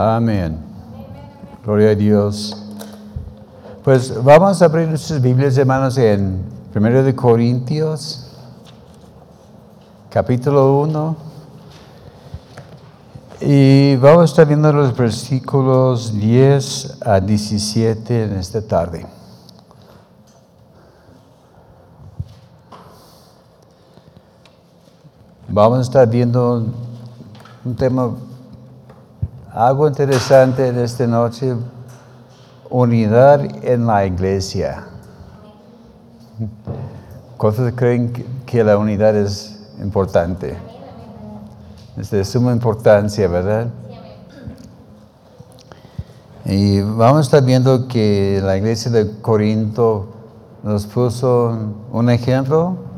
Amén. Gloria a Dios. Pues vamos a abrir nuestras Biblias, hermanos, en 1 de Corintios, capítulo 1. Y vamos a estar viendo los versículos 10 a 17 en esta tarde. Vamos a estar viendo un tema, algo interesante en esta noche, unidad en la iglesia. ¿Cuántos creen que la unidad es importante? Es de suma importancia, ¿verdad? Y vamos a estar viendo que la iglesia de Corinto nos puso un ejemplo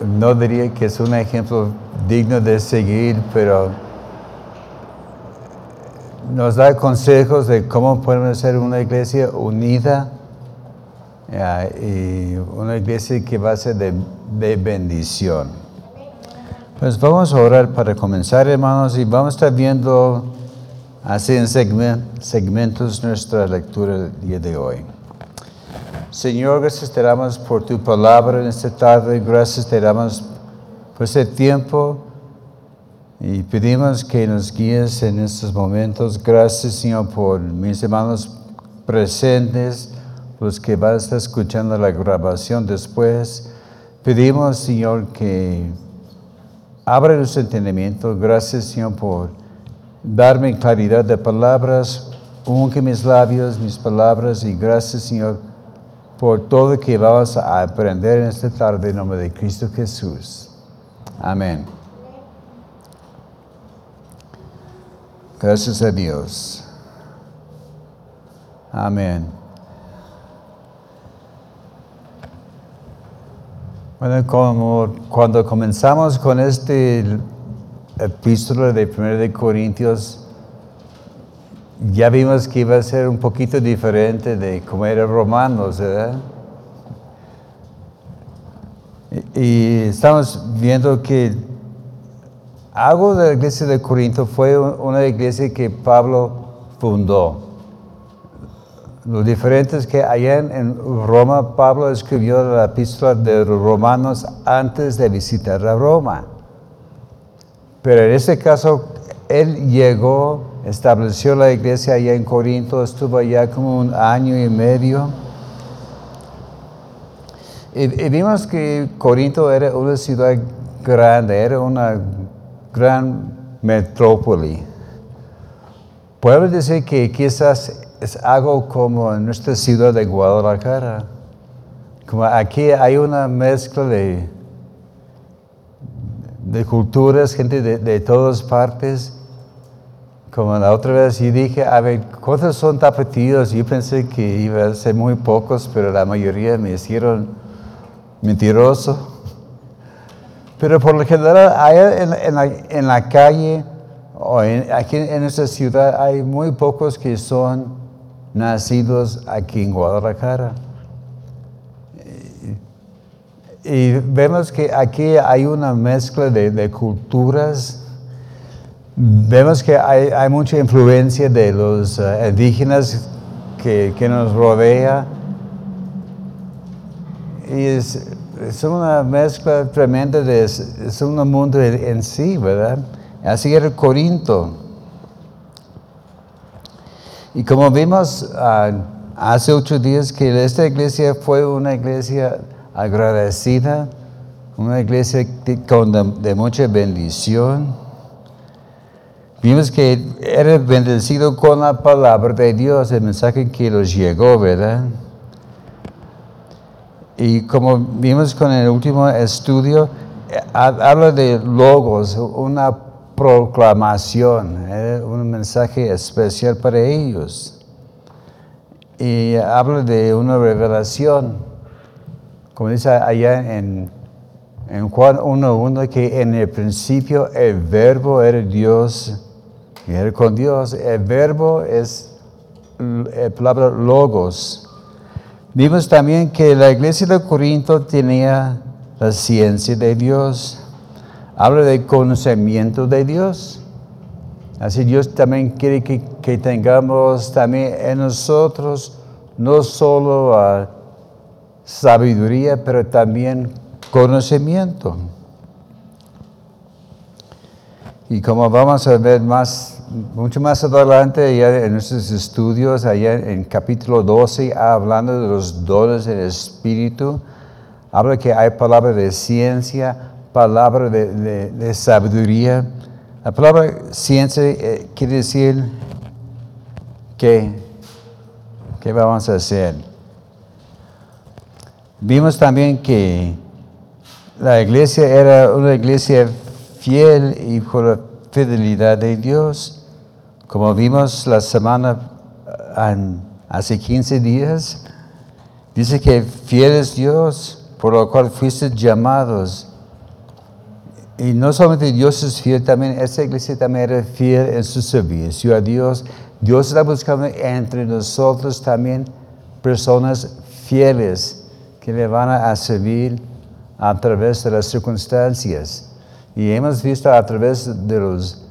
no diría que es un ejemplo digno de seguir, pero nos da consejos de cómo podemos ser una iglesia unida y una iglesia que va a ser de, bendición. Pues vamos a orar para comenzar, hermanos, y vamos a estar viendo así en segmentos nuestra lectura del día de hoy. Señor, gracias te damos por tu palabra en esta tarde, gracias te damos por este tiempo y pedimos que nos guíes en estos momentos. Gracias, Señor, por mis hermanos presentes, los que van a estar escuchando la grabación después. Pedimos, Señor, que abra nuestro entendimiento. Gracias, Señor, por darme claridad de palabras. Unge mis labios, mis palabras y gracias, Señor por todo que vamos a aprender en esta tarde en nombre de Cristo Jesús. Amén. Gracias a Dios. Amén. Bueno, como cuando comenzamos con este epístola de 1 de Corintios, ya vimos que iba a ser un poquito diferente de cómo era romanos, ¿verdad? Y, estamos viendo que algo de la iglesia de Corinto fue una iglesia que Pablo fundó. Lo diferente es que allá en Roma Pablo escribió la epístola de romanos antes de visitar a Roma. Pero en este caso, él llegó estableció la iglesia allá en Corinto, estuvo allá como un año y medio. Y, vimos que Corinto era una ciudad grande, era una gran metrópoli. Puedo decir que quizás es algo como en nuestra ciudad de Guadalajara. Como aquí hay una mezcla de, culturas, gente de, de todas partes como la otra vez y dije, a ver, ¿cuántos son tapatíos? Yo pensé que iba a ser muy pocos, pero la mayoría me hicieron mentiroso. Pero por lo general, en, la, calle o aquí en esta ciudad hay muy pocos que son nacidos aquí en Guadalajara. Y, vemos que aquí hay una mezcla de, culturas Vemos que hay, mucha influencia de los eh, indígenas que, nos rodea y es, una mezcla tremenda, de, es un mundo en, sí, ¿verdad? Así era Corinto. Y como vimos ah, hace ocho días que esta iglesia fue una iglesia agradecida, una iglesia con de mucha bendición Vimos que era bendecido con la palabra de Dios, el mensaje que los llegó, ¿verdad? Y como vimos con el último estudio, habla de logos, una proclamación, un mensaje especial para ellos. Y habla de una revelación, como dice allá en, en Juan 1.1, que en el principio el verbo era Dios y era con Dios. El verbo es la palabra logos. Vimos también que la iglesia de Corinto tenía la ciencia de Dios. Habla de conocimiento de Dios. Así Dios también quiere que, que tengamos también en nosotros no solo ah, sabiduría, pero también conocimiento. Y como vamos a ver más, mucho más adelante, allá en nuestros estudios, allá en capítulo 12, hablando de los dones del Espíritu, habla que hay palabra de ciencia, palabra de, sabiduría. La palabra ciencia eh, quiere decir que, ¿qué vamos a hacer? Vimos también que la iglesia era una iglesia fiel y por la fidelidad de Dios. Como vimos la semana hace 15 días, dice que fiel es Dios, por lo cual fuiste llamados. Y no solamente Dios es fiel, también esta iglesia también era fiel en su servicio a Dios. Dios está buscando entre nosotros también personas fieles que le van a servir a través de las circunstancias. Y hemos visto a través de los,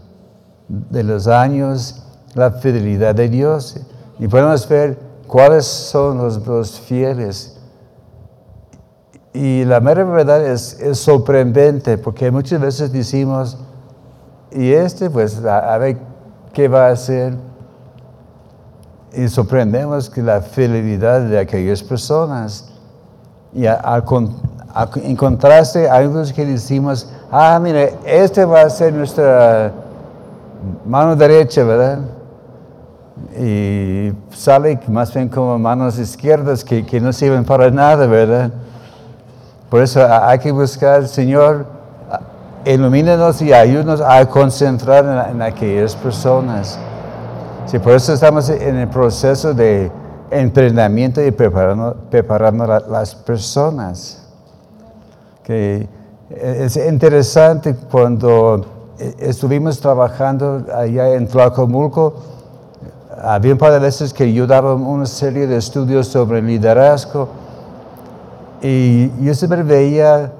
de los años la fidelidad de Dios. Y podemos ver cuáles son los, fieles. Y la mera verdad es, sorprendente porque muchas veces decimos, y este pues a, ver qué va a hacer. Y sorprendemos que la fidelidad de aquellas personas. Y al, en contraste, hay unos que decimos, ah, mire, este va a ser nuestra mano derecha, ¿verdad? Y sale más bien como manos izquierdas que, que no sirven para nada, ¿verdad? Por eso hay que buscar, Señor, ilumínenos y ayúdanos a concentrar en, aquellas personas. Sí, por eso estamos en el proceso de entrenamiento y preparando, preparando las personas que es interesante cuando estuvimos trabajando allá en Tlacomulco, había un par de veces que yo daba una serie de estudios sobre liderazgo y yo siempre veía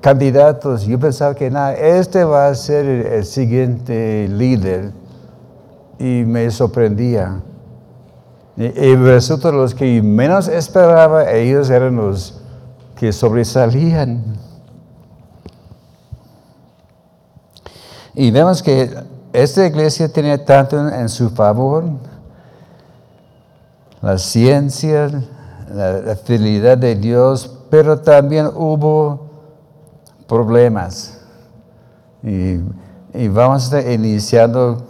candidatos, yo pensaba que nada, este va a ser el, siguiente líder y me sorprendía. Y, y resulta los que menos esperaba, ellos eran los que sobresalían. Y vemos que esta iglesia tenía tanto en su favor la ciencia, la, fidelidad de Dios, pero también hubo problemas. Y, vamos a estar iniciando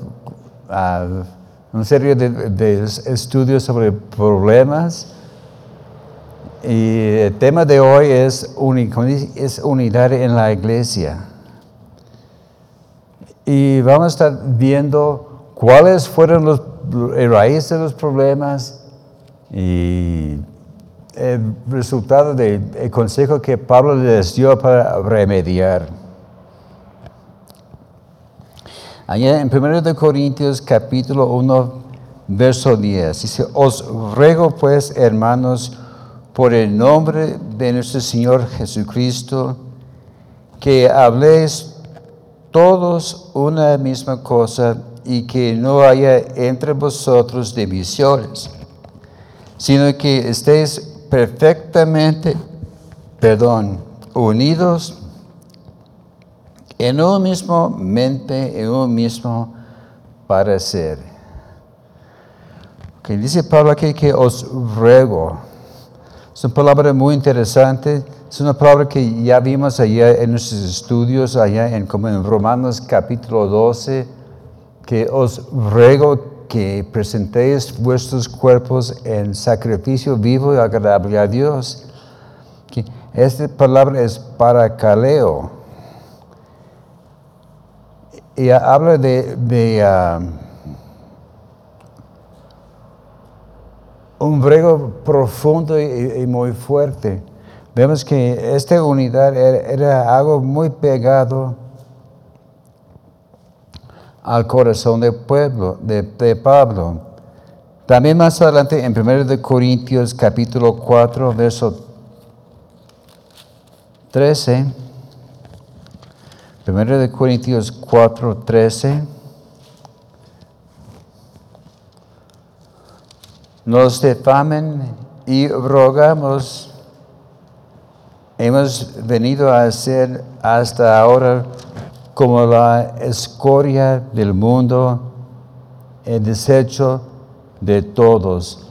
uh, una serie de estudios sobre problemas y el tema de hoy es unidad en la iglesia. Y vamos a estar viendo cuáles fueron los raíces de los problemas y el resultado del consejo que Pablo les dio para remediar. Allá en 1 Corintios capítulo 1, verso 10, dice, os ruego pues, hermanos, por el nombre de nuestro Señor Jesucristo, que habléis todos una misma cosa y que no haya entre vosotros divisiones, sino que estéis perfectamente, perdón, unidos en un mismo mente, en un mismo parecer. Que dice Pablo aquí que os ruego, es una palabra muy interesante. Es una palabra que ya vimos allá en nuestros estudios, allá en, como en Romanos capítulo 12, que os ruego que presentéis vuestros cuerpos en sacrificio vivo y agradable a Dios. esta palabra es para caleo. Y habla de, ah, un brego profundo y, muy fuerte. Vemos que esta unidad era, algo muy pegado al corazón del pueblo, de, Pablo. También más adelante en 1 Corintios capítulo 4, verso 13. 1 Corintios 4, 13. Nos defamen y rogamos. Hemos venido a ser hasta ahora como la escoria del mundo, el desecho de todos.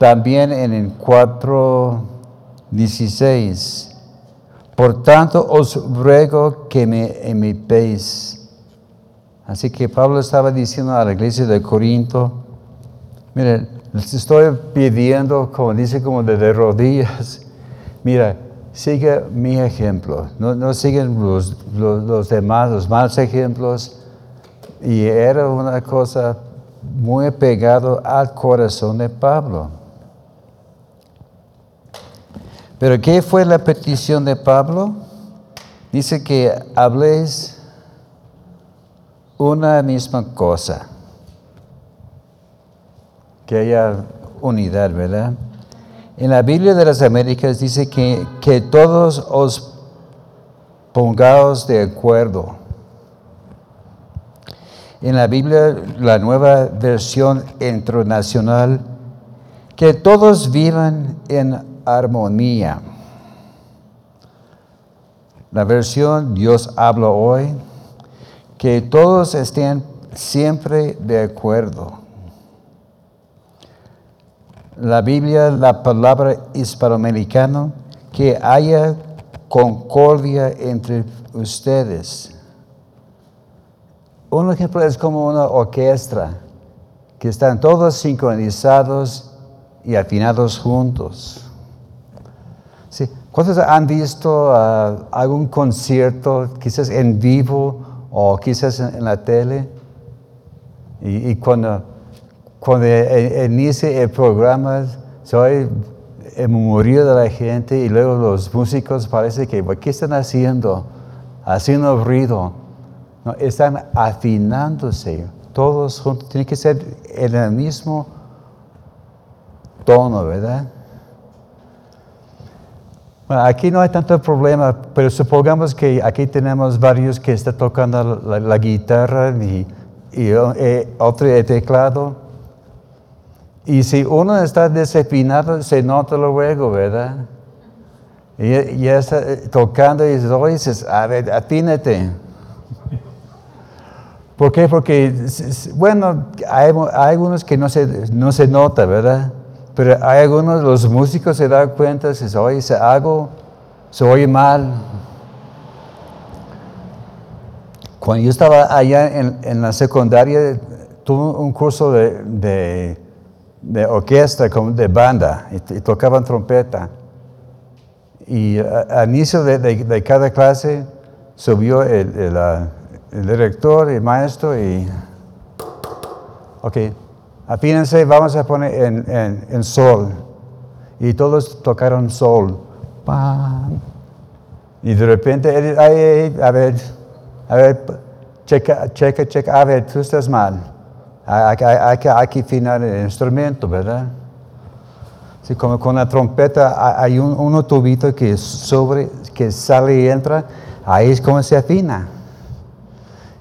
También en el 4.16, por tanto os ruego que me imitéis. Así que Pablo estaba diciendo a la iglesia de Corinto, miren, les estoy pidiendo, como dice, como de, rodillas, mira, sigue mi ejemplo, no, siguen los, los demás, los malos ejemplos. Y era una cosa muy pegado al corazón de Pablo. Pero ¿qué fue la petición de Pablo? Dice que habléis una misma cosa. Que haya unidad, ¿verdad? En la Biblia de las Américas dice que, que todos os pongaos de acuerdo. En la Biblia, la nueva versión internacional, que todos vivan en armonía. La versión Dios habla hoy, que todos estén siempre de acuerdo. La Biblia, la palabra hispanoamericana, que haya concordia entre ustedes. Un ejemplo es como una orquesta, que están todos sincronizados y afinados juntos. ¿Cuántos han visto uh, algún concierto, quizás en vivo o quizás en, la tele? Y, cuando, cuando e, e, inicia el programa, se oye el murmullo de la gente y luego los músicos parece que, ¿qué están haciendo? Haciendo ruido. Están afinándose. Todos juntos. Tiene que ser en el mismo tono, ¿verdad? aquí no hay tanto problema, pero supongamos que aquí tenemos varios que están tocando la, guitarra y, eh, otro el teclado. Y si uno está desafinado, se nota luego, ¿verdad? Y ya está eh, tocando y dices, a ver, afínate. ¿Por qué? Porque, bueno, hay, algunos que no se, no se nota, ¿verdad? Pero hay algunos, los músicos se dan cuenta, se oye, se hago, se oye mal. Cuando yo estaba allá en, la secundaria, tuve un curso de, orquesta, de banda, y, tocaban trompeta. Y al inicio de, cada clase subió el, el director, el maestro, y, ok, Afínense, vamos a poner en, sol. Y todos tocaron sol. Y de repente, a ver, a ver, checa, checa, checa, a ver, tú estás mal. Hay, que afinar el instrumento, ¿verdad? Sí, como con la trompeta hay un, uno tubito que sobre, que sale y entra, ahí es como se afina.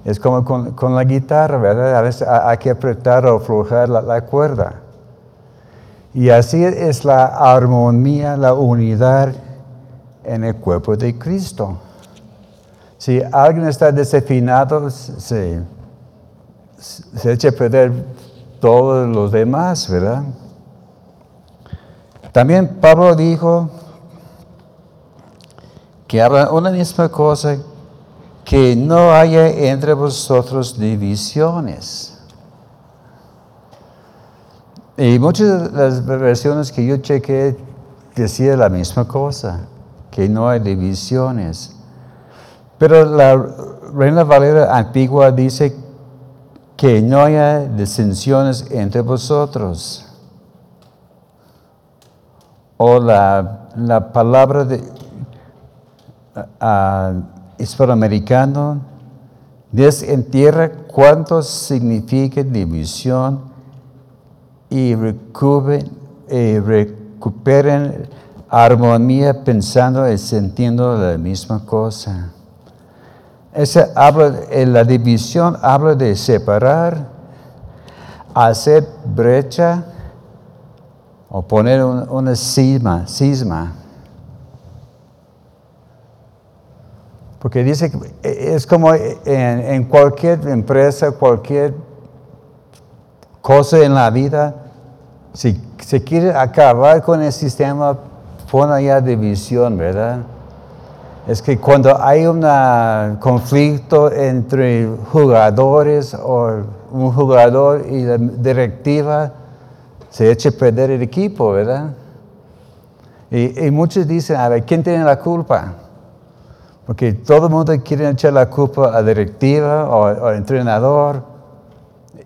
Es como con, la guitarra, ¿verdad? A veces hay que apretar o aflojar la, cuerda. Y así es la armonía, la unidad en el cuerpo de Cristo. Si alguien está desafinado, se, se echa a perder todos los demás, ¿verdad? También Pablo dijo que habla una misma cosa que no haya entre vosotros divisiones. Y muchas de las versiones que yo chequé decía la misma cosa, que no hay divisiones. Pero la Reina Valera antigua dice que no haya disensiones entre vosotros. O la, la palabra de, ah, hispanoamericano desentierra cuánto significa división y recuperen, eh, recuperen armonía pensando y sintiendo la misma cosa. Esa habla, la división habla de separar, hacer brecha o poner un- una cisma, cisma. Porque dice que es como en, en cualquier empresa, cualquier cosa en la vida, si se quiere acabar con el sistema, pon allá división, ¿verdad? Es que cuando hay un conflicto entre jugadores o un jugador y la directiva, se echa a perder el equipo, ¿verdad? Y, muchos dicen, a ver, ¿quién tiene la culpa? Porque todo el mundo quiere echar la culpa a la directiva o al entrenador.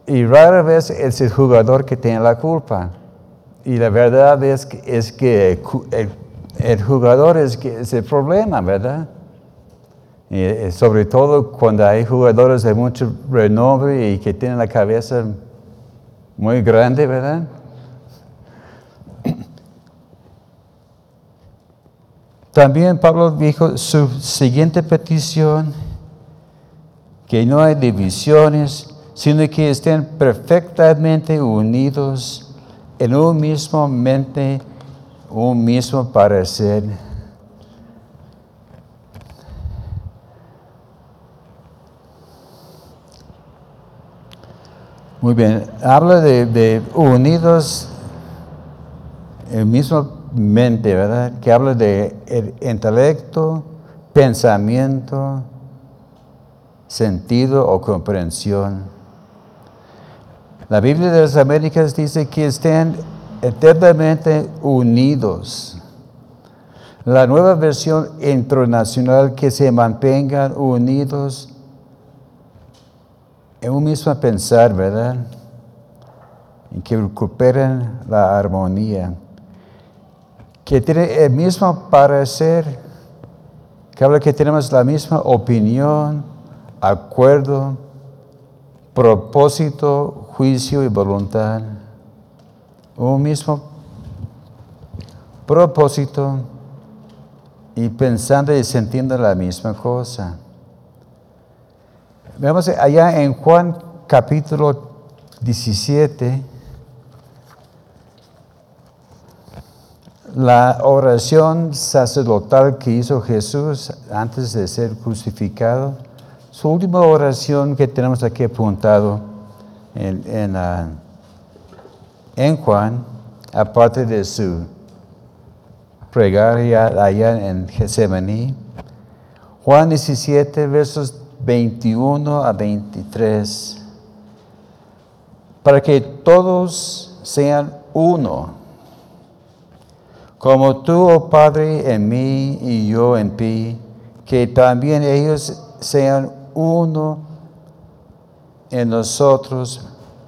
Y rara vez es el jugador que tiene la culpa. Y la verdad es que, es que el- el jugador es, el problema, ¿verdad? Eh, sobre todo cuando hay jugadores de mucho renombre y que tienen la cabeza muy grande, ¿verdad? También Pablo dijo su siguiente petición, que no hay divisiones, sino que estén perfectamente unidos en un mismo mente, un mismo parecer. Muy bien, habla de, unidos el mismo mente, ¿verdad? Que habla de el intelecto, pensamiento, sentido o comprensión. La Biblia de las Américas dice que estén eternamente unidos. La nueva versión internacional que se mantengan unidos en un mismo pensar, ¿verdad? Y que recuperen la armonía. Que tienen el mismo parecer, que habla que tenemos la misma opinión, acuerdo, propósito, juicio y voluntad. Un mismo propósito y pensando y sintiendo la misma cosa. Veamos allá en Juan capítulo 17, la oración sacerdotal que hizo Jesús antes de ser crucificado, su última oración que tenemos aquí apuntado en, en, ah, en Juan, aparte de su plegaria allá en Getsemaní, Juan 17, versos 21 a 23. Para que todos sean uno, como tú, oh Padre, en mí y yo en ti, que también ellos sean uno en nosotros,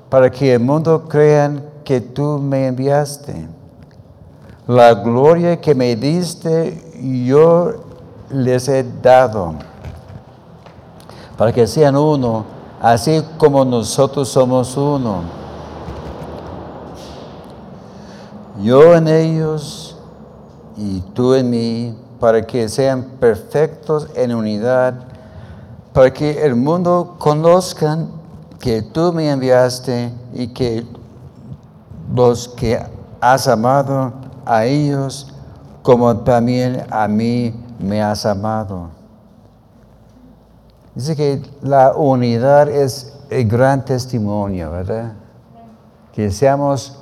para que el mundo crean que tú me enviaste. La gloria que me diste, yo les he dado, para que sean uno, así como nosotros somos uno. Yo en ellos y tú en mí, para que sean perfectos en unidad, para que el mundo conozcan que tú me enviaste y que los que has amado a ellos, como también a mí me has amado. Dice que la unidad es el gran testimonio, ¿verdad? Que seamos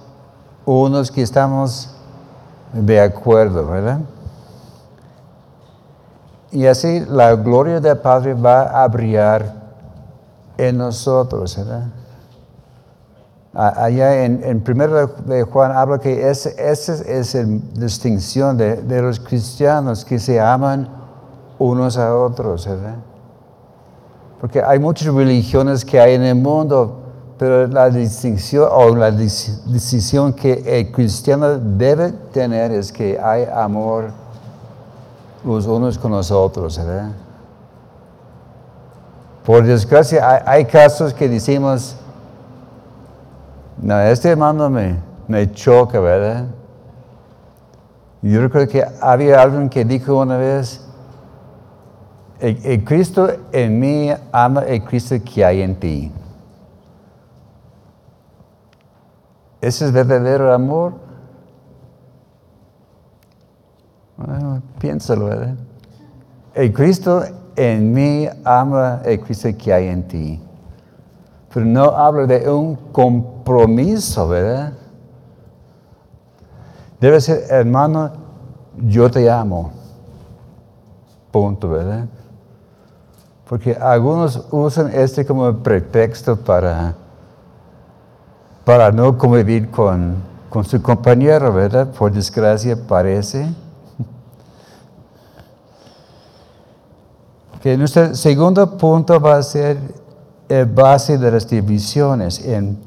unos que estamos de acuerdo, ¿verdad? Y así la gloria del Padre va a brillar en nosotros, ¿verdad? Allá en, en primero de Juan habla que esa es la distinción de, de los cristianos que se aman unos a otros, ¿verdad? Porque hay muchas religiones que hay en el mundo, pero la distinción o la decisión que el cristiano debe tener es que hay amor los unos con los otros, ¿verdad? Por desgracia, hay, hay casos que decimos, no, este hermano me, me choca, ¿verdad? Yo recuerdo que había alguien que dijo una vez, el, el Cristo en mí ama el Cristo que hay en ti. ¿Ese es verdadero amor? Bueno, piénsalo, ¿verdad? El Cristo en mí ama el Cristo que hay en ti. Pero no habla de un compromiso, ¿verdad? Debe ser, hermano, yo te amo. Punto, ¿verdad? Porque algunos usan este como pretexto para, para no convivir con, con su compañero, ¿verdad? Por desgracia parece. Que nuestro segundo punto va a ser el base de las divisiones. En,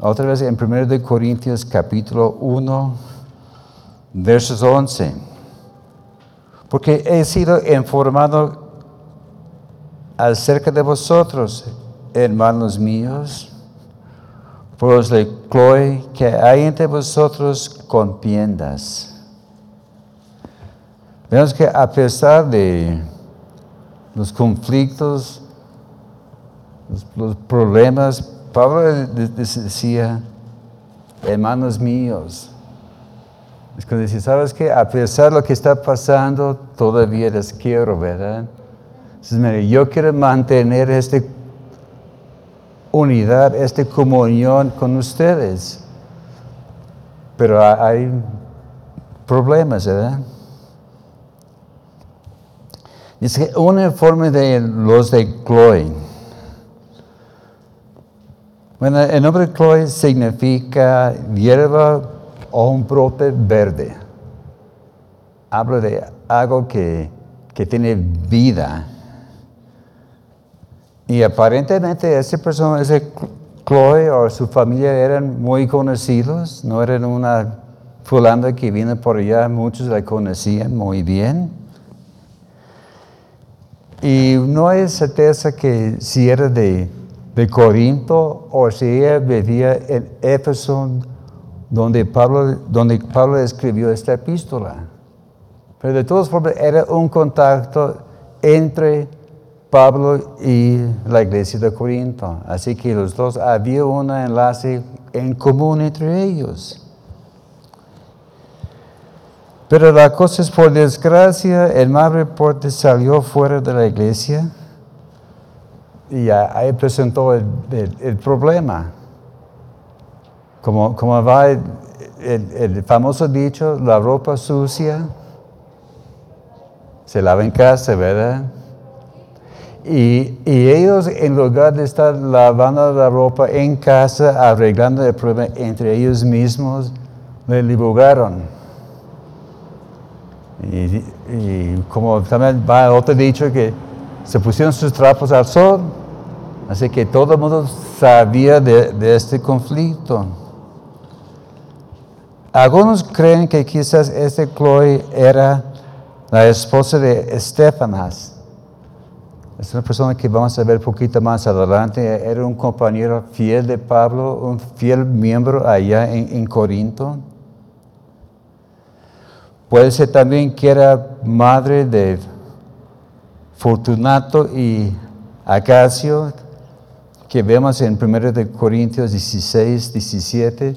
otra vez en 1 Corintios capítulo 1, versos 11. Porque he sido informado acerca de vosotros, hermanos míos, por los de Chloe, que hay entre vosotros contiendas. Vemos que a pesar de los conflictos, los, problemas, Pablo decía, hermanos míos, es que dice, ¿sabes qué? A pesar de lo que está pasando, todavía les quiero, ¿verdad? Entonces, yo quiero mantener esta unidad, esta comunión con ustedes. Pero hay problemas, ¿verdad? Dice un informe de los de Chloe. Bueno, el nombre Chloe significa hierba o un brote verde. Habla de algo que, que tiene vida. Y aparentemente esa persona, ese Chloe o su familia eran muy conocidos, no eran una fulana que vino por allá, muchos la conocían muy bien. Y no hay certeza que si era de, de Corinto o si ella vivía en Éfeso donde Pablo, donde Pablo escribió esta epístola. Pero de todas formas era un contacto entre Pablo y la iglesia de Corinto. Así que los dos, había un enlace en común entre ellos. Pero la cosa es, por desgracia, el mal reporte salió fuera de la iglesia y ahí presentó el problema. Como, como va el, famoso dicho, la ropa sucia se lava en casa, ¿verdad? Y, y, ellos, en lugar de estar lavando la ropa en casa, arreglando el problema entre ellos mismos, le divulgaron. Y, como también va otro dicho que se pusieron sus trapos al sol, así que todo el mundo sabía de, este conflicto. Algunos creen que quizás este Chloe era la esposa de Estefanas. Es una persona que vamos a ver poquito más adelante. Era un compañero fiel de Pablo, un fiel miembro allá en, en Corinto. Puede ser también que era madre de Fortunato y Acacio, que vemos en 1 Corintios 16, 17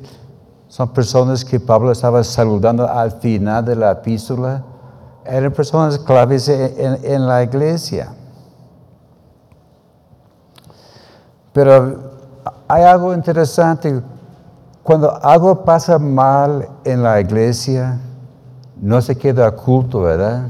son personas que Pablo estaba saludando al final de la epístola. Eran personas claves en, la iglesia. Pero hay algo interesante. Cuando algo pasa mal en la iglesia, no se queda oculto, ¿verdad?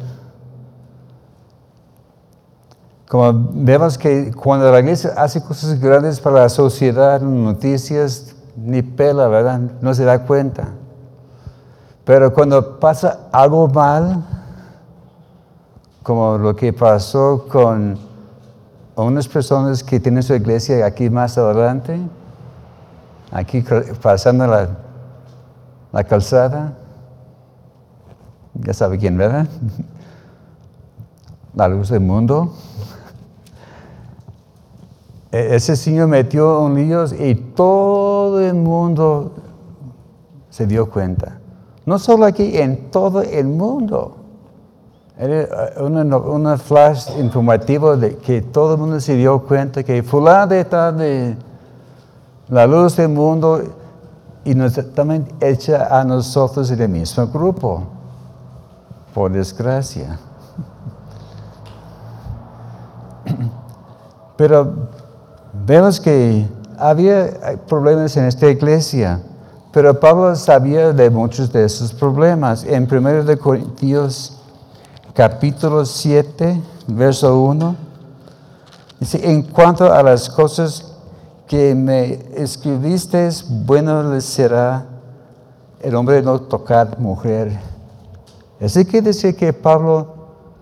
Como vemos que cuando la iglesia hace cosas grandes para la sociedad, noticias, ni pela, ¿verdad? No se da cuenta. Pero cuando pasa algo mal, como lo que pasó con unas personas que tienen su iglesia aquí más adelante, aquí pasando la, la calzada, ya sabe quién, ¿verdad? La luz del mundo. E-, ese señor metió un lío y todo el mundo se dio cuenta. No solo aquí, en todo el mundo. Era una, flash informativo de que todo el mundo se dio cuenta que fulano está de la luz del mundo y nos, también echa a nosotros en el mismo grupo, por desgracia. Pero vemos que había problemas en esta iglesia, pero Pablo sabía de muchos de esos problemas. En 1 Corintios capítulo 7, verso 1, dice, en cuanto a las cosas que me escribiste, bueno les será el hombre no tocar mujer. Así que dice que Pablo,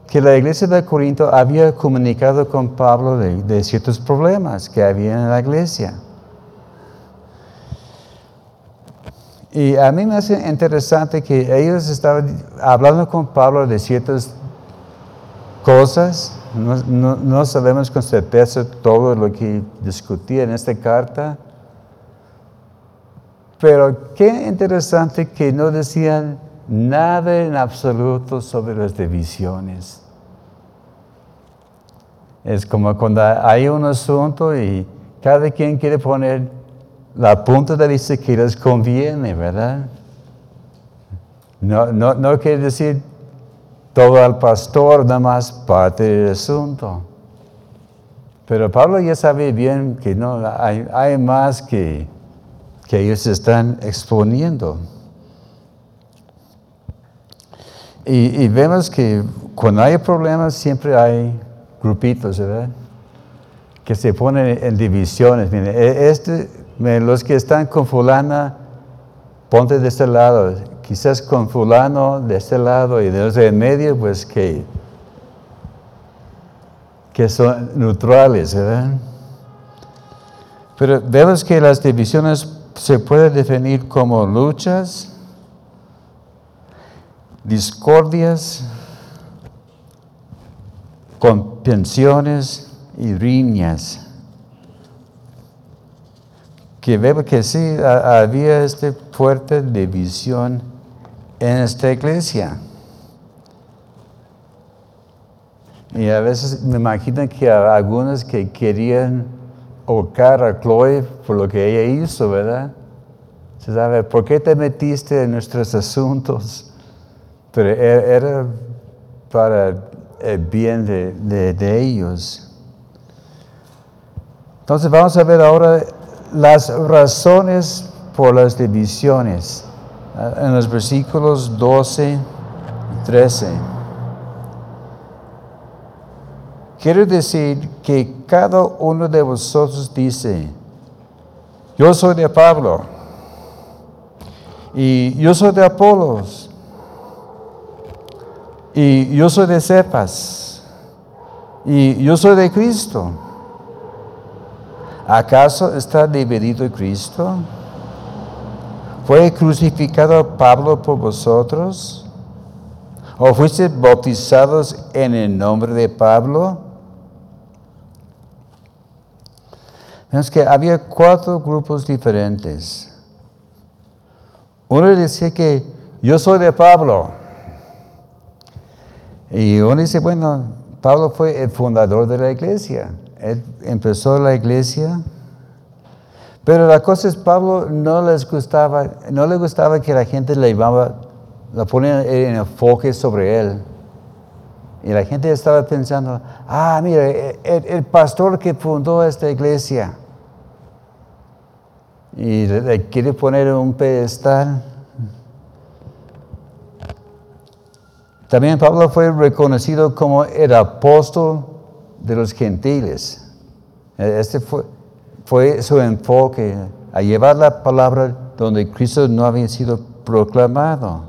que la iglesia de Corinto había comunicado con Pablo de, ciertos problemas que había en la iglesia. Y a mí me hace interesante que ellos estaban hablando con Pablo de ciertas cosas no, sabemos con certeza todo lo que discutía en esta carta, pero qué interesante que no decían nada en absoluto sobre las divisiones. Es como cuando hay un asunto y cada quien quiere poner la punta de vista que les conviene, ¿verdad? No, no, quiere decir todo al pastor, nada más parte del asunto. Pero Pablo ya sabe bien que no hay, más que, que ellos están exponiendo. Y, vemos que cuando hay problemas siempre hay grupitos, ¿verdad? Que se ponen en divisiones. Miren, e, este, los que están con fulana, ponte de este lado quizás con fulano de este lado y de los de en medio, pues que, que son neutrales, ¿verdad? Pero vemos que las divisiones se pueden definir como luchas, discordias, contenciones y riñas que vemos que sí había esta fuerte división en esta iglesia. Y a veces me imagino que algunos que querían ahorcar a Chloe por lo que ella hizo, ¿verdad? Se sabe, ¿por qué te metiste en nuestros asuntos? Pero e-, era para el bien de, de ellos. Entonces vamos a ver ahora las razones por las divisiones. Ah, en los versículos 12 y 13. Quiero decir que cada uno de vosotros dice, yo soy de Pablo y yo soy de Apolos y yo soy de Cepas y yo soy de Cristo. ¿Acaso está dividido Cristo? ¿Fue crucificado Pablo por vosotros? ¿O fuiste bautizados en el nombre de Pablo? Es que había cuatro grupos diferentes. Uno decía que yo soy de Pablo. Y uno dice, bueno, Pablo fue el fundador de la iglesia. Él empezó la iglesia pero la cosa es, Pablo no les gustaba, no le gustaba que la gente le llevaba, la ponía en enfoque sobre él. Y la gente estaba pensando, ah, mira, el, pastor que fundó esta iglesia. Y le, quiere poner un pedestal. También Pablo fue reconocido como el apóstol de los gentiles. Este fue, su enfoque a llevar la palabra donde Cristo no había sido proclamado.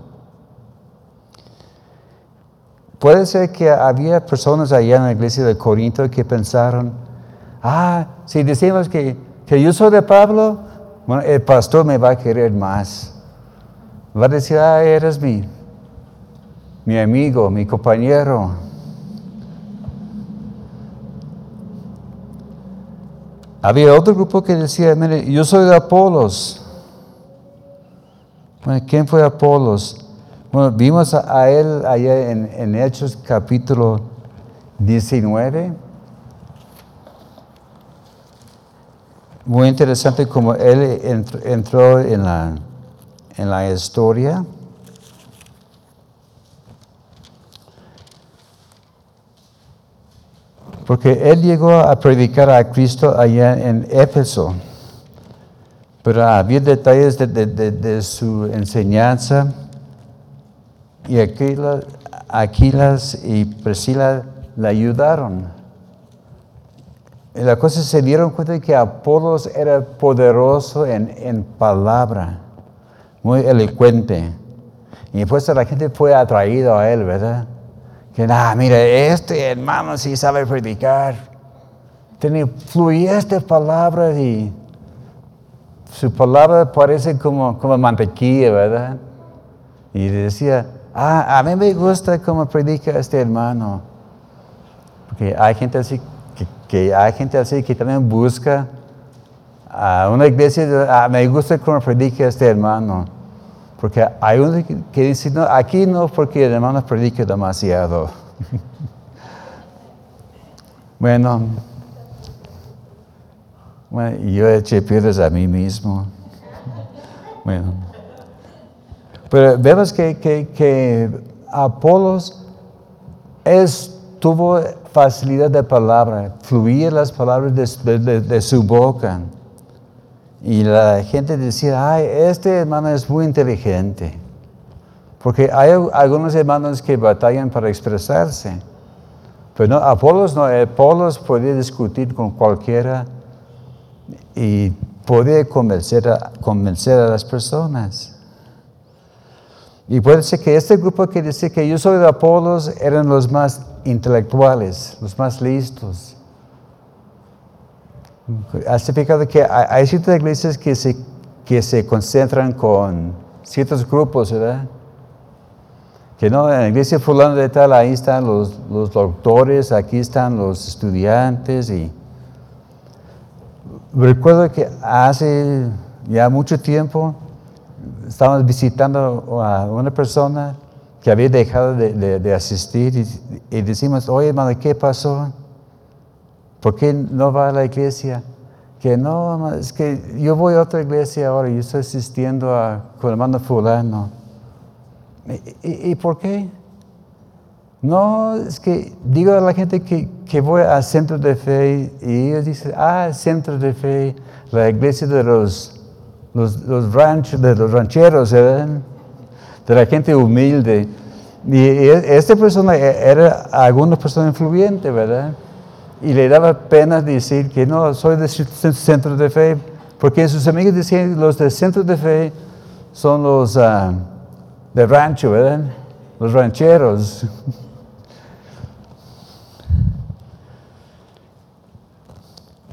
Puede ser que había personas allá en la iglesia de Corinto que pensaron, ah, si decimos que, que yo soy de Pablo, bueno, el pastor me va a querer más. Va a decir, ah, eres mi, mi amigo, mi compañero. Había otro grupo que decía, mire, yo soy de Apolos. ¿quién fue Apolos? Bueno, vimos a, él allá en, en, Hechos capítulo 19. muy interesante como él entr- entró en la, en la historia. Porque él llegó a predicar a Cristo allá en Éfeso. Pero había detalles de, su enseñanza. Y Aquila- Aquilas y Priscila le ayudaron. Y la cosa se dieron cuenta de que Apolos era poderoso en, en palabra, muy elocuente. Y pues la gente fue atraída a él, ¿verdad? Que, ah, mira, este hermano sí sabe predicar. Tiene, fluye esta palabra y su palabra parece como, como mantequilla, ¿verdad? Y decía, ah, a mí me gusta cómo predica este hermano. Porque hay gente así que, que hay gente así que también busca a una iglesia, ah, me gusta cómo predica este hermano. Porque hay uno que, dice, no, aquí no, porque el hermano predica demasiado. bueno, bueno, yo eché piedras a mí mismo. bueno. Pero vemos que, que, que Apolos tuvo facilidad de palabra, fluía las palabras de- de su boca. Y la gente decía, ay, este hermano es muy inteligente. Porque hay algunos hermanos que batallan para expresarse. Pero no, Apolos no, Apolos podía discutir con cualquiera y podía convencer a, convencer a las personas. Y puede ser que este grupo que dice que yo soy de Apolos eran los más intelectuales, los más listos. ¿Has fijado que hay, ciertas iglesias que se, que se concentran con ciertos grupos, verdad? Que no, en la iglesia fulano de tal, ahí están los, los doctores, aquí están los estudiantes y recuerdo que hace ya mucho tiempo estábamos visitando a una persona que había dejado de, de- de asistir y, y decimos, oye hermano, ¿qué pasó? ¿Por qué no va a la iglesia? Que no, es que yo voy a otra iglesia ahora, yo estoy asistiendo a, con el hermano fulano. ¿Y, y- y por qué? No, es que digo a la gente que, que voy al centro de fe y ellos dicen, ah, centro de fe, la iglesia de los, los, los de los rancheros, ¿verdad? de la gente humilde. Y e- esta persona e- era alguna persona influyente, ¿verdad? Y le daba pena decir que no, soy de centro de fe, porque sus amigos decían, los de centro de fe son los ah, de rancho, ¿verdad? Los rancheros.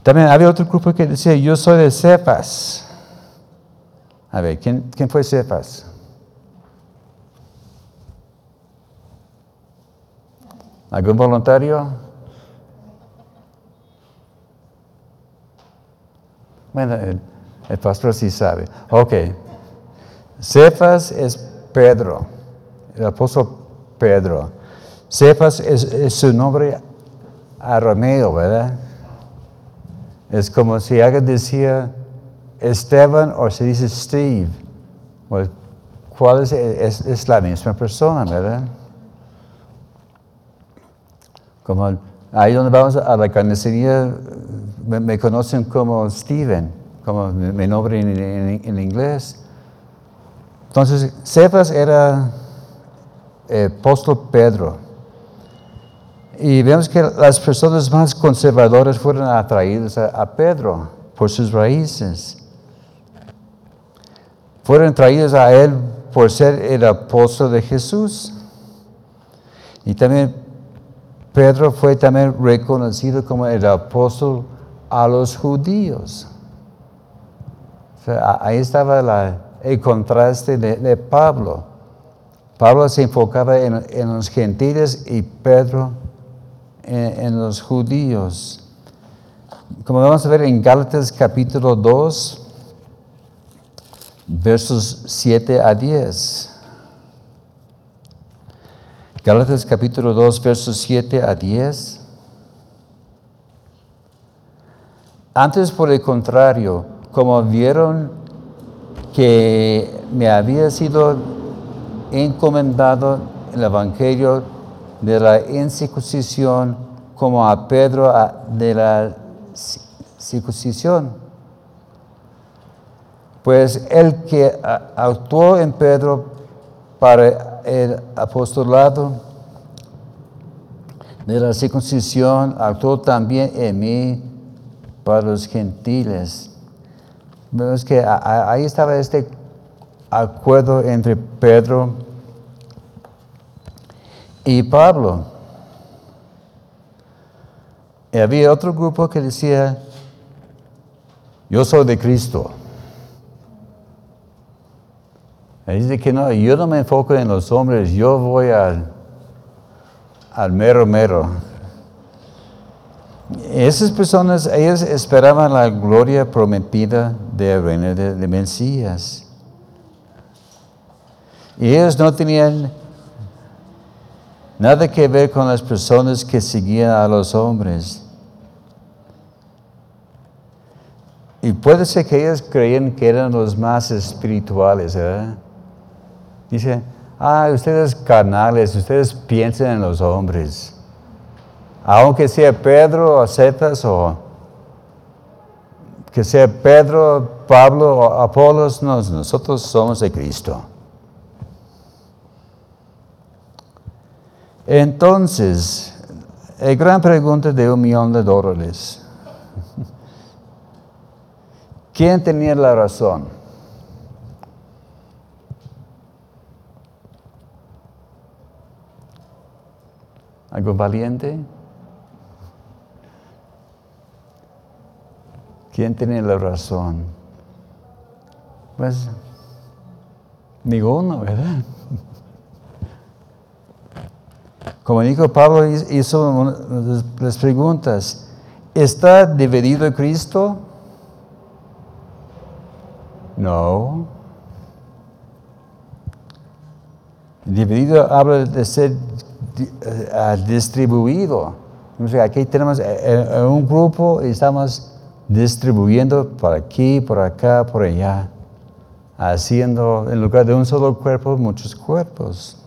También había otro grupo que decía, yo soy de Cephas. A ver, ¿quién, quién fue Cephas? ¿Algún voluntario? Bueno, el, el pastor sí sabe. Ok. Cefas es Pedro, el apóstol Pedro. Cefas es, es su nombre arameo, ¿verdad? Es como si alguien decía Esteban o se dice Steve. Pues, ¿Cuál es? Es, es la misma persona, ¿verdad? Como ahí donde vamos a la carnicería, me, me conocen como Steven, como mi, mi nombre en, en- en inglés. Entonces, Cefas era el apóstol Pedro. Y vemos que las personas más conservadoras fueron atraídas a, a Pedro por sus raíces. Fueron traídos a él por ser el apóstol de Jesús. Y también Pedro fue también reconocido como el apóstol a los judíos. Ahí estaba el contraste de, Pablo. Pablo se enfocaba en, los gentiles y Pedro en, en los judíos. Como vamos a ver en Gálatas capítulo 2, versos 7 a 10. Gálatas capítulo 2, versos 7 a 10. Antes, por el contrario, como vieron que me había sido encomendado el Evangelio de la incircuncisión como a Pedro de la circuncisión. Pues el que actuó en Pedro para el apostolado de la circuncisión, actuó también en mí para los gentiles. Vemos que ahí estaba este acuerdo entre Pedro y Pablo. Y había otro grupo que decía, yo soy de Cristo. Y dice que no, yo no me enfoco en los hombres, yo voy al, al mero mero. Esas personas, ellos esperaban la gloria prometida de reino de, de Mesías. Y ellos no tenían nada que ver con las personas que seguían a los hombres. Y puede ser que ellos creían que eran los más espirituales, ¿verdad? Dice, ah, ustedes carnales, ustedes piensan en los hombres. Aunque sea Pedro o Cetas o que sea Pedro, Pablo o Apolos, nosotros somos de Cristo. Entonces, la gran pregunta de un millón de dólares. ¿Quién tenía la razón? ¿Algo valiente? ¿Quién tenía la razón? Pues ninguno, ¿verdad? Como dijo Pablo, hizo las preguntas. ¿Está dividido Cristo? No. Dividido habla de ser eh, distribuido. aquí tenemos eh, eh, un grupo y estamos distribuyendo por aquí, por acá, por allá, haciendo en lugar de un solo cuerpo muchos cuerpos.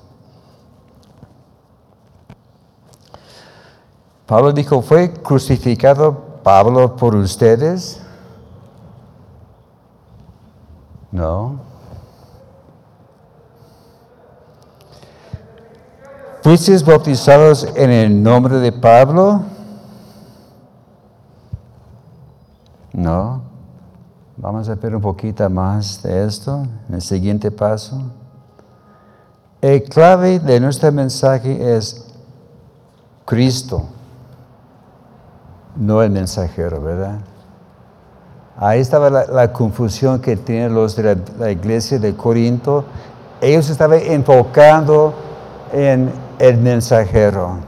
Pablo dijo, ¿fue crucificado Pablo por ustedes? No. ¿Fuisteis bautizados en el nombre de Pablo? No. Vamos a ver un poquito más de esto en el siguiente paso. El clave de nuestro mensaje es Cristo, no el mensajero, ¿verdad? Ahí estaba la, confusión que tienen los de la, iglesia de Corinto. Ellos estaban enfocando en el mensajero.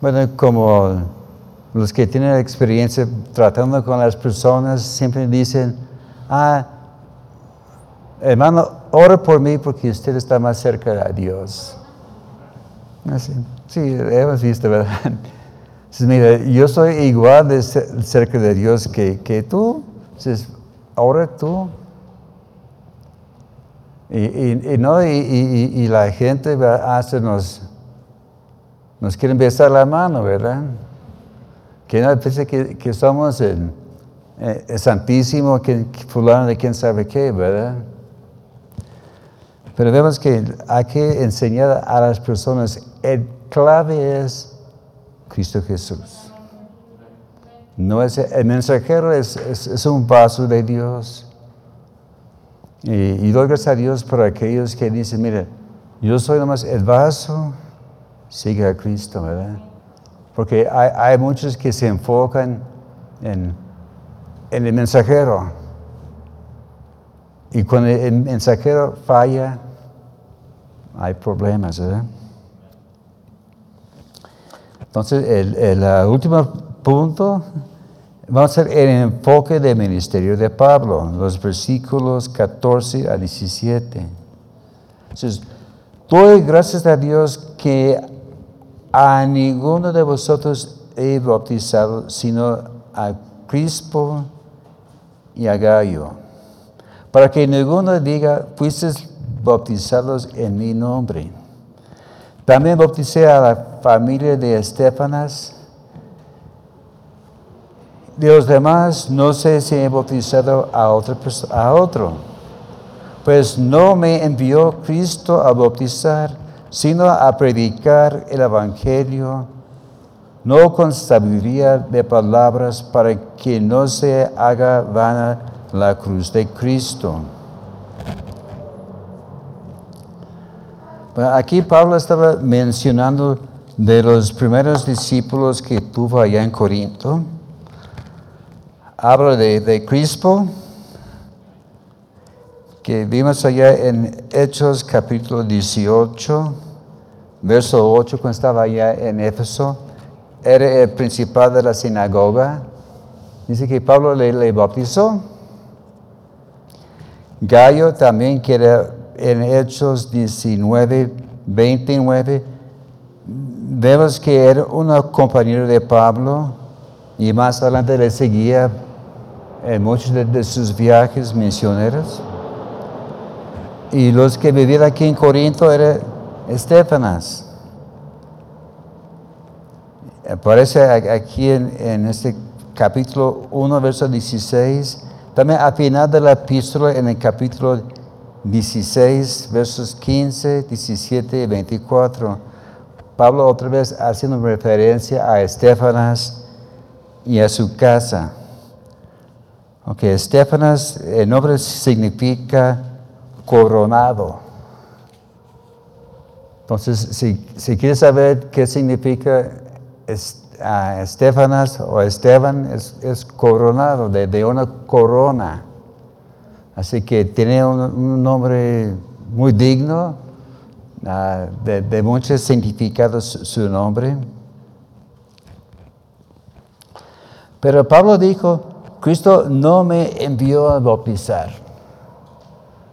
Bueno, como los que tienen experiencia tratando con las personas siempre dicen, ah, hermano, ora por mí porque usted está más cerca de Dios. Así, sí, hemos visto, ¿verdad? mira, yo soy igual de cerca de Dios que, que tú. Dices, ahora tú. Y, no, y, la gente hace nos, nos quieren besar la mano, ¿verdad? Que no piensa que, que somos el, santísimo, que, fulano de quién sabe qué, ¿verdad? Pero vemos que hay que enseñar a las personas, el clave es Cristo Jesús. No es, el mensajero es, es, un vaso de Dios. Y, doy gracias a Dios por aquellos que dicen, mire, yo soy nomás el vaso, sigue a Cristo, ¿verdad? Porque hay, muchos que se enfocan en, en el mensajero. Y cuando el mensajero falla, hay problemas, ¿verdad? Entonces, el, último punto va a ser el enfoque del ministerio de Pablo, los versículos 14 a 17. Entonces, doy gracias a Dios que a ninguno de vosotros he bautizado, sino a Crispo y a Gallo, para que ninguno diga, fuiste bautizados en mi nombre. También bauticé a la familia de Estefanas. De los demás, no sé si he bautizado a, otra a otro, pues no me envió Cristo a bautizar, sino a predicar el Evangelio, no con de palabras para que no se haga vana la cruz de Cristo. Aquí Pablo estaba mencionando de los primeros discípulos que tuvo allá en Corinto. Habla de, de Crispo, que vimos allá en Hechos capítulo 18, verso 8, cuando estaba allá en Éfeso. Era el principal de la sinagoga. Dice que Pablo le, le bautizó. Gallo también que era en Hechos 19, 29, vemos que era un compañero de Pablo y más adelante le seguía en muchos de, sus viajes misioneros. Y los que vivían aquí en Corinto eran Estefanas. Aparece aquí en, en este capítulo 1, verso 16. También al final de la epístola, en el capítulo 16, versos 15, 17 y 24. Pablo otra vez haciendo referencia a Estefanas y a su casa. Ok, Estefanas, el nombre significa coronado. Entonces, si, si quieres saber qué significa Estefanas o Esteban, es, coronado, de, de una corona. Así que tiene un, nombre muy digno, ah, de, muchos significados su nombre. Pero Pablo dijo, Cristo no me envió a bautizar.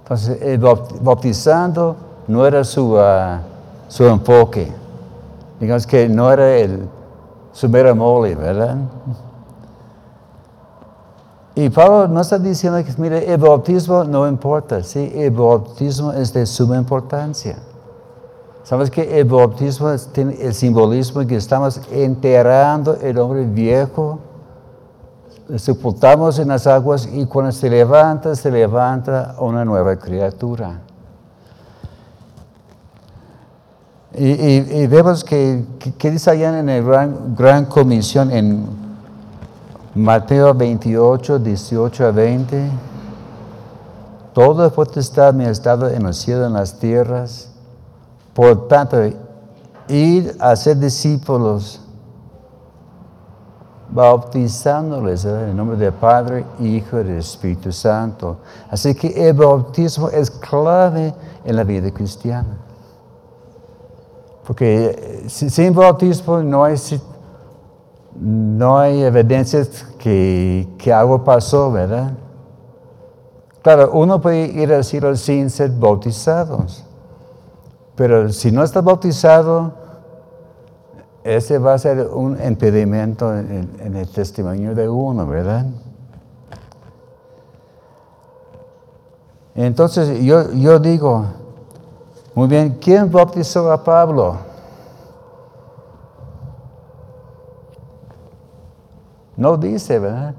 Entonces, el bautizando no era su, ah, su enfoque. Digamos que no era el, su mera mole, ¿verdad? Y Pablo no está diciendo que, mire, el bautismo no importa, ¿sí? El bautismo es de suma importancia. ¿Sabes que el bautismo tiene el simbolismo que estamos enterrando el hombre viejo? Sepultamos en las aguas y cuando se levanta, se levanta una nueva criatura. Y, vemos que, que, dice allá en el gran, gran comisión en Mateo 28, 18 a 20. Toda potestad me ha estado en los cielos en las tierras. Por tanto, ir a ser discípulos, bautizándoles en el nombre del Padre, Hijo y del Espíritu Santo. Así que el bautismo es clave en la vida cristiana. Porque sin bautismo no hay no hay evidencias que, algo pasó, ¿verdad? Claro, uno puede ir al cielo sin ser bautizados, pero si no está bautizado, ese va a ser un impedimento en, el testimonio de uno, ¿verdad? Entonces yo, yo digo, muy bien, ¿quién bautizó a Pablo? No dice, ¿verdad?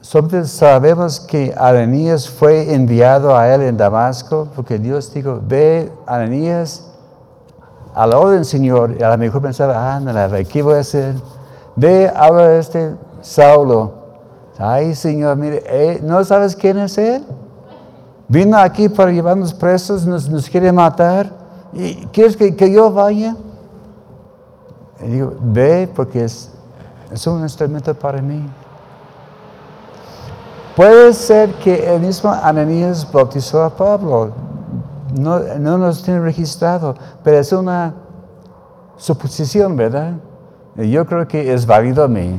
Solo sabemos que Ananías fue enviado a él en Damasco porque Dios dijo, ve Ananías a la orden Señor. Y a lo mejor pensaba, ah, ¿qué voy a hacer? Ve, habla de este Saulo. Ay, Señor, mire, eh, ¿no sabes quién es él? Vino aquí para llevarnos presos, nos, quiere matar. ¿Y quieres que, que yo vaya? Y digo, ve porque es es un instrumento para mí. Puede ser que el mismo Ananías bautizó a Pablo. No, no nos tiene registrado, pero es una suposición, ¿verdad? Yo creo que es válido mi,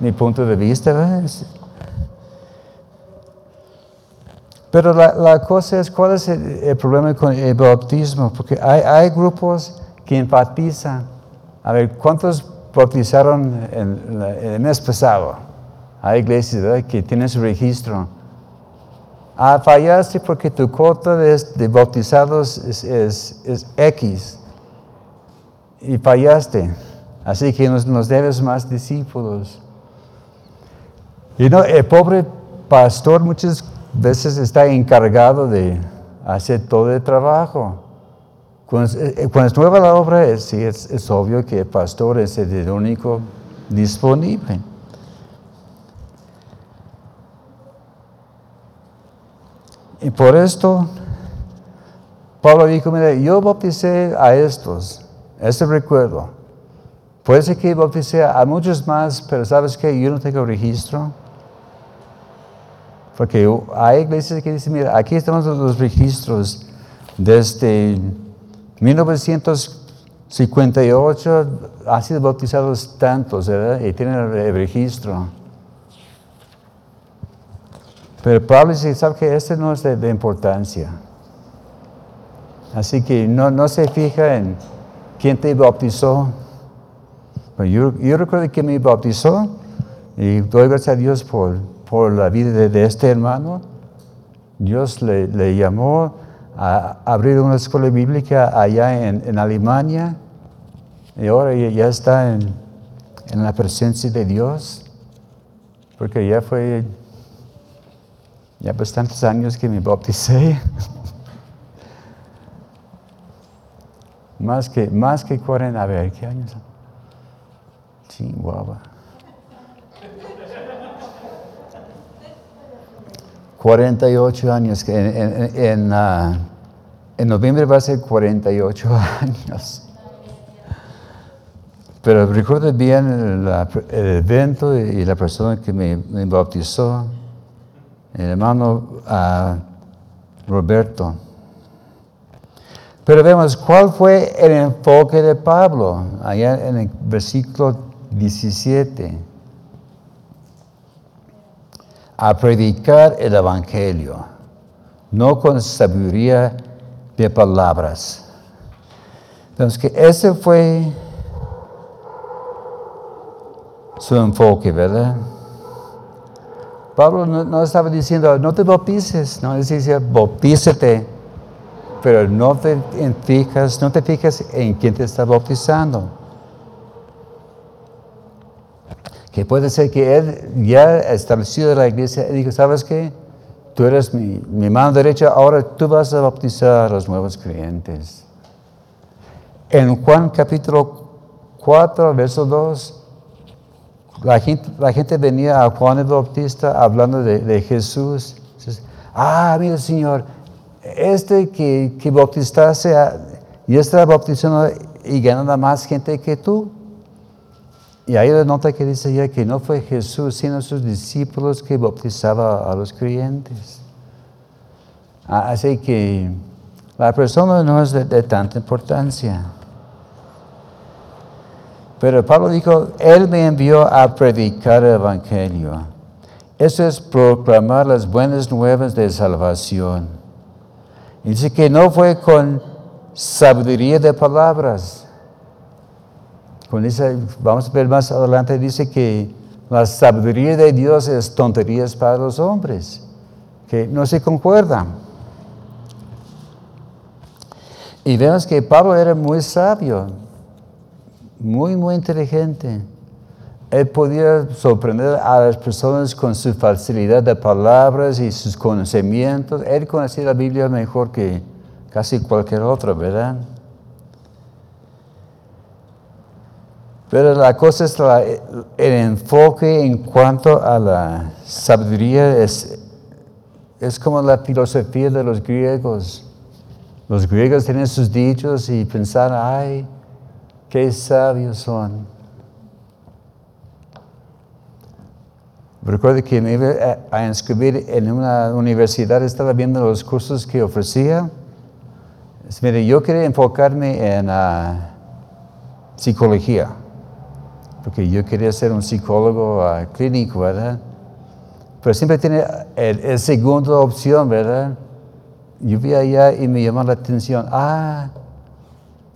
mi punto de vista, ¿verdad? Pero la, cosa es, ¿cuál es el, problema con el bautismo? Porque hay, grupos que enfatizan, a ver, ¿cuántos bautizaron en, la- el mes pasado. Hay iglesias que tienen su registro. Ah, fallaste porque tu cuota de, de bautizados es, es- X. Y fallaste. Así que nos, nos debes más discípulos. Y no, el pobre pastor muchas veces está encargado de hacer todo el trabajo. Cuando eh, cuando es nueva la obra, sí, es, es obvio que el pastor es el único disponible. Y por esto, Pablo dijo, mira, yo bauticé a estos, ese recuerdo. Puede ser que bauticé a muchos más, pero ¿sabes qué? Yo no tengo registro. Porque hay iglesias que dicen, mira, aquí estamos los registros desde 1958, han sido bautizados tantos, ¿verdad? Y tienen el registro. Pero Pablo dice, ¿sabe que Este no es de, de importancia. Así que no, no se fija en quién te bautizó. Pero yo, yo recuerdo que me bautizó y doy gracias a Dios por, por la vida de, de este hermano. Dios le, le llamó a abrir una escuela bíblica allá en, en Alemania y ahora ya, está en, en la presencia de Dios, porque ya fue ya bastantes años que me bauticé. más, que, más que 40, a ver, ¿qué años? Chihuahua. 48 años, en, en, en, ah, en noviembre va a ser 48 años. Pero recuerdo bien la- el evento y la persona que me, me bautizó, el hermano Roberto. Pero vemos, ¿cuál fue el enfoque de Pablo? Allá en el versículo 17. A predicar el Evangelio, no con sabiduría de palabras. Entonces, que ese fue su enfoque, ¿verdad? Pablo no, estaba diciendo, no te bautices, no decía, bautízate, pero no te fijas, no te fijas en quién te está bautizando. Que puede ser que él ya establecido la iglesia, dijo, ¿sabes qué? Tú eres mi, mi mano derecha, ahora tú vas a bautizar a los nuevos creyentes. En Juan capítulo 4, verso 2, la gente, venía a Juan el Bautista hablando de, Jesús. Ah, mira Señor, este que, que bautizaste a- y está bautizando y ganando más gente que tú. Y ahí la nota que dice ya que no fue Jesús, sino sus discípulos que bautizaba a los creyentes. Ah, Así que la persona no es de, de tanta importancia. Pero Pablo dijo, Él me envió a predicar el Evangelio. Eso es proclamar las buenas nuevas de salvación. Y dice que no fue con sabiduría de palabras. Con esa, vamos a ver más adelante, dice que la sabiduría de Dios es tonterías para los hombres, que no se concuerdan. Y vemos que Pablo era muy sabio, muy, muy inteligente. Él podía sorprender a las personas con su facilidad de palabras y sus conocimientos. Él conocía la Biblia mejor que casi cualquier otro, ¿verdad? Pero la cosa es el enfoque en cuanto a la sabiduría es, es como la filosofía de los griegos. Los griegos tenían sus dichos y pensaban, ay, qué sabios son. Recuerdo que me iba a, inscribir en una universidad, estaba viendo los cursos que ofrecía. Mire, yo quería enfocarme en ah, psicología, porque yo quería ser un psicólogo ah, clínico, ¿verdad? Pero siempre tiene el segunda opción, ¿verdad? Yo vi allá y me llamó la atención, ah,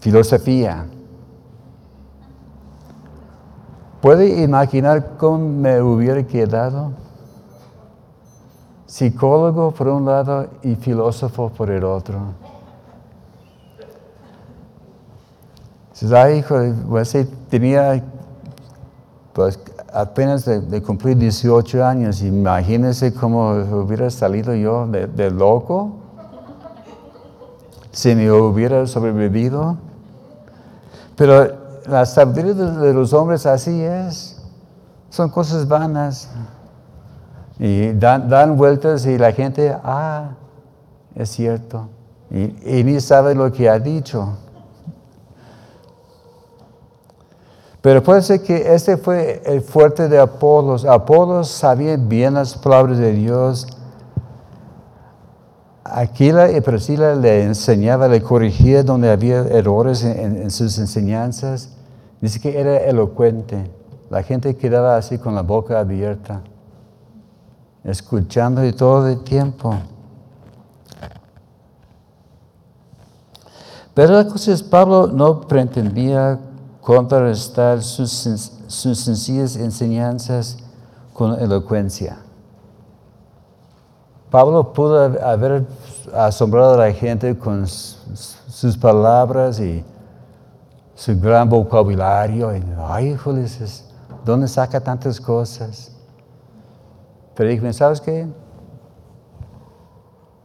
filosofía. ¿Puede imaginar cómo me hubiera quedado? Psicólogo por un lado y filósofo por el otro. Dices, ay, hijo, pues, tenía apenas de, cumplir 18 años. Imagínense cómo hubiera salido yo de, loco si me hubiera sobrevivido. Pero la sabiduría de los hombres así es. Son cosas vanas. Y dan, vueltas y la gente, ah, es cierto. Y, ni sabe lo que ha dicho. Pero puede ser que este fue el fuerte de Apolos. Apolos sabía bien las palabras de Dios. Aquila y Priscila le enseñaba, le corrigía donde había errores en, sus enseñanzas. Dice que era elocuente. La gente quedaba así con la boca abierta, escuchando y todo el tiempo. Pero la cosa es, Pablo no pretendía contrarrestar sus sencillas enseñanzas con elocuencia. Pablo pudo haber asombrado a la gente con sus palabras y su gran vocabulario. Y, Ay, híjoles, ¿dónde saca tantas cosas? Pero dije, ¿sabes qué?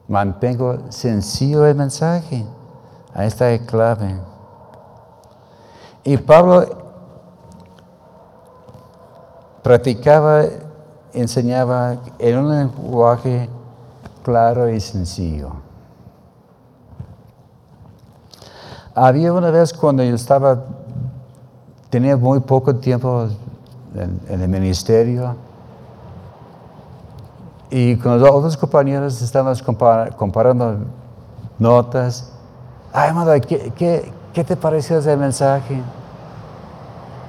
Mantengo sencillo el mensaje. Ahí está el clave. Y Pablo practicaba, enseñaba en un lenguaje claro y sencillo. Había una vez cuando yo estaba, tenía muy poco tiempo en, el ministerio y con los otros compañeros estábamos comparando notas. Ay, madre, ¿qué, qué, ¿Qué te pareció ese mensaje?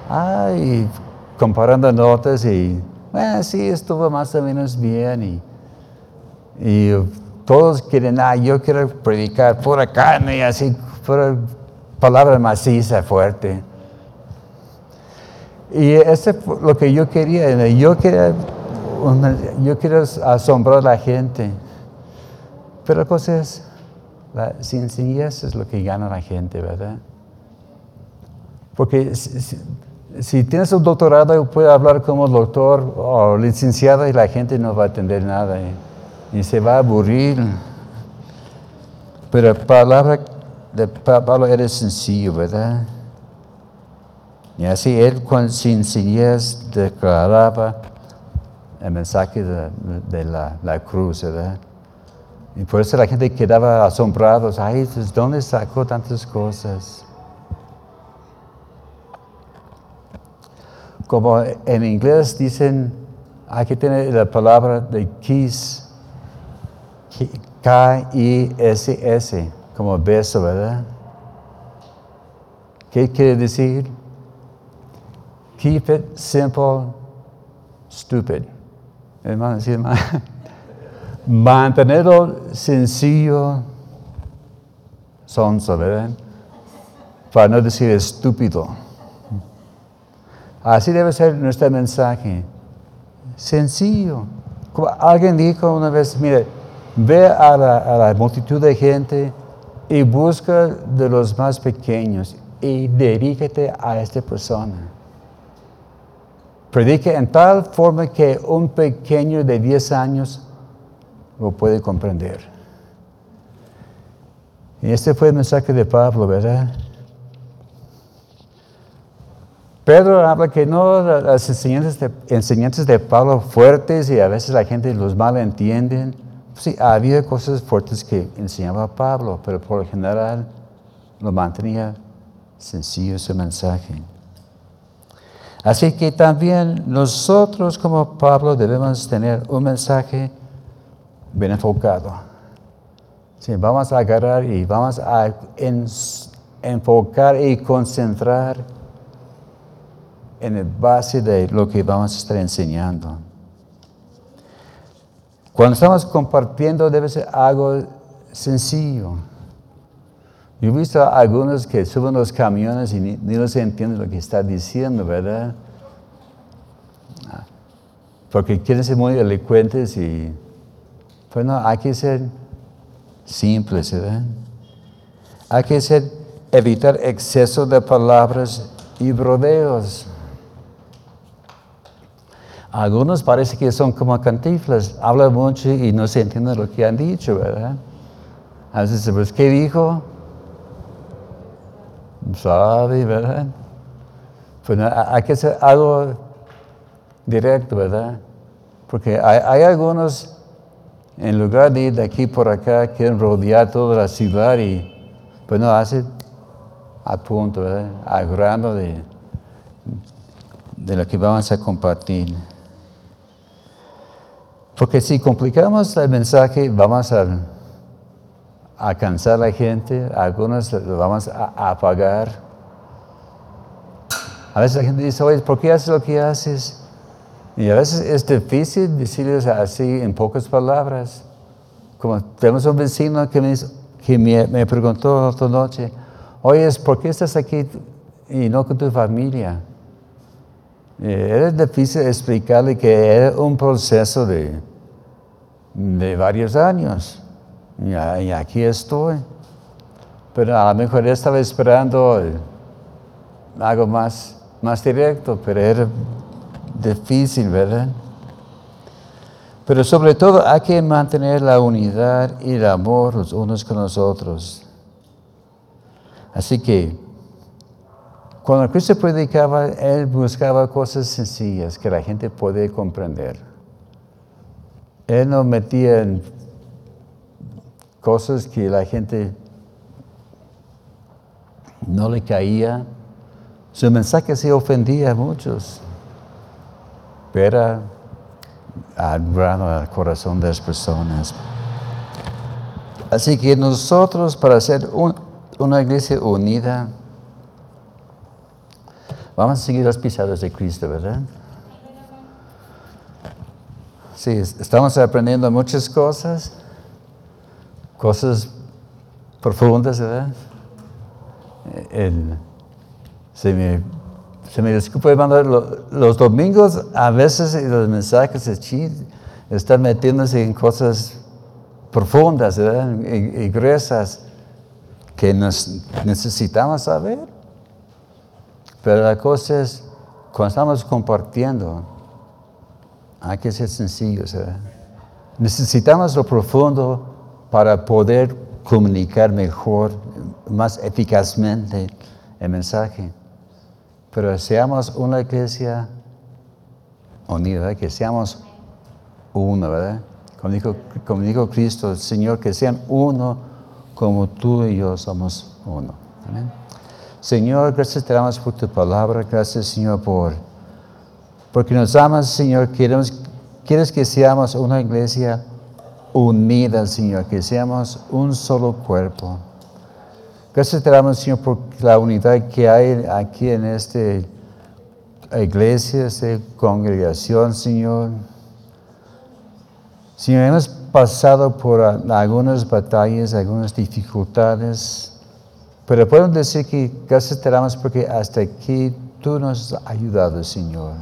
Ay, comparando notas y, bueno, sí, estuvo más o menos bien. Y, todos quieren, ah, yo quiero predicar pura carne y así, pura palabra maciza, fuerte. Y eso es lo que yo quería. Yo quería, yo quería asombrar a la gente. Pero la cosa es, la sencillez es lo que gana la gente, ¿verdad? Porque si, tienes un doctorado, puedes hablar como doctor o licenciado y la gente no va a entender nada y, se va a aburrir. Pero la palabra de Pablo era sencillo, ¿verdad? Y así él con sencillez declaraba el mensaje de, la, la cruz, ¿verdad? Y por eso la gente quedaba asombrados. Ay, pues, ¿dónde sacó tantas cosas? Como en inglés dicen, hay que tener la palabra de kiss, K-I-S-S, como beso, ¿verdad? ¿Qué quiere decir? Keep it simple, stupid. Hermano, ¿sí, hermano? Mantenerlo sencillo, sonso, ¿verdad? Para no decir estúpido. Así debe ser nuestro mensaje. Sencillo. Como alguien dijo una vez, mire, ve a la, multitud de gente y busca de los más pequeños y dirígete a esta persona. Predique en tal forma que un pequeño de 10 años lo puede comprender. Y este fue el mensaje de Pablo, ¿verdad? Pedro habla que no las enseñanzas de, Pablo fuertes y a veces la gente los mal entienden. Sí, había cosas fuertes que enseñaba Pablo, pero por lo general lo mantenía sencillo su mensaje. Así que también nosotros como Pablo debemos tener un mensaje bien enfocado. Sí, vamos a agarrar y vamos a enfocar y concentrar en el base de lo que vamos a estar enseñando. Cuando estamos compartiendo debe ser algo sencillo. Yo he visto a algunos que suben los camiones y ni, ni los entienden lo que está diciendo, ¿verdad? porque quieren ser muy elocuentes y, pues no, hay que ser simples, ¿verdad? Hay que ser, evitar exceso de palabras y brodeos. Algunos parece que son como cantiflas, hablan mucho y no se entiende lo que han dicho, ¿verdad? A veces, pues, ¿qué dijo? Sabe, ¿verdad? Pues hay que hacer algo directo, ¿verdad? Porque hay, algunos, en lugar de ir de aquí por acá, quieren rodear toda la ciudad y, pues no, hace a punto, ¿verdad? A grano de, de lo que vamos a compartir. Porque si complicamos el mensaje, vamos a, a cansar a la gente, algunos lo vamos a, apagar. A veces la gente dice, oye, ¿por qué haces lo que haces? Y a veces es difícil decirles así en pocas palabras. Como tenemos un vecino que me, que me, me preguntó otra noche, oye, ¿por qué estás aquí y no con tu familia? Eh, era difícil explicarle que era un proceso de, de varios años. Y, aquí estoy. Pero a lo mejor estaba esperando algo más, más directo, pero era difícil, ¿verdad? Pero sobre todo hay que mantener la unidad y el amor los unos con los otros. Así que cuando Cristo predicaba, Él buscaba cosas sencillas que la gente puede comprender. Él no metía en cosas que la gente no le caía. Su mensaje se ofendía a muchos, pero grano al corazón de las personas. Así que nosotros, para ser una iglesia unida, Vamos a seguir las pisadas de Cristo, ¿verdad? Sí, estamos aprendiendo muchas cosas, cosas profundas, ¿verdad? se, me, se me disculpa mandar los domingos, a veces los mensajes están metiéndose en cosas profundas, ¿verdad? Y, que nos necesitamos saber. Pero la cosa es, cuando estamos compartiendo, hay que ser sencillos. Necesitamos lo profundo para poder comunicar mejor, más eficazmente el mensaje. Pero seamos una iglesia unida, que seamos uno, ¿verdad? Como dijo, como dijo Cristo, Señor, que sean uno como tú y yo somos uno. Amén. Señor, gracias te damos por tu palabra, gracias Señor por, porque nos amas Señor, queremos, quieres que seamos una iglesia unida Señor, que seamos un solo cuerpo. Gracias te damos Señor por la unidad que hay aquí en esta iglesia, esta congregación Señor. Señor, hemos pasado por algunas batallas, algunas dificultades. Pero podemos decir que gracias te damos porque hasta aquí tú nos has ayudado, Señor.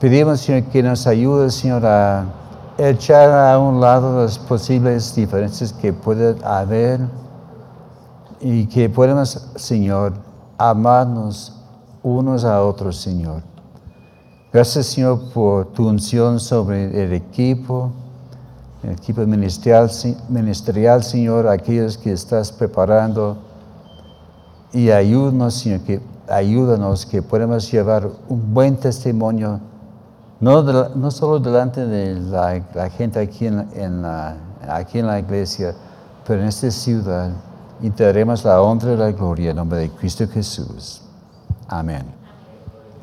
Pedimos, Señor, que nos ayude, Señor, a echar a un lado las posibles diferencias que puede haber y que podemos, Señor, amarnos unos a otros, Señor. Gracias, Señor, por tu unción sobre el equipo el equipo ministerial, Señor, aquellos que estás preparando. Y ayúdanos, Señor, que, ayúdanos que podamos llevar un buen testimonio, no, no solo delante de la, gente aquí en, la, aquí en la iglesia, pero en esta ciudad. Y te daremos la honra y la gloria en nombre de Cristo Jesús. Amén.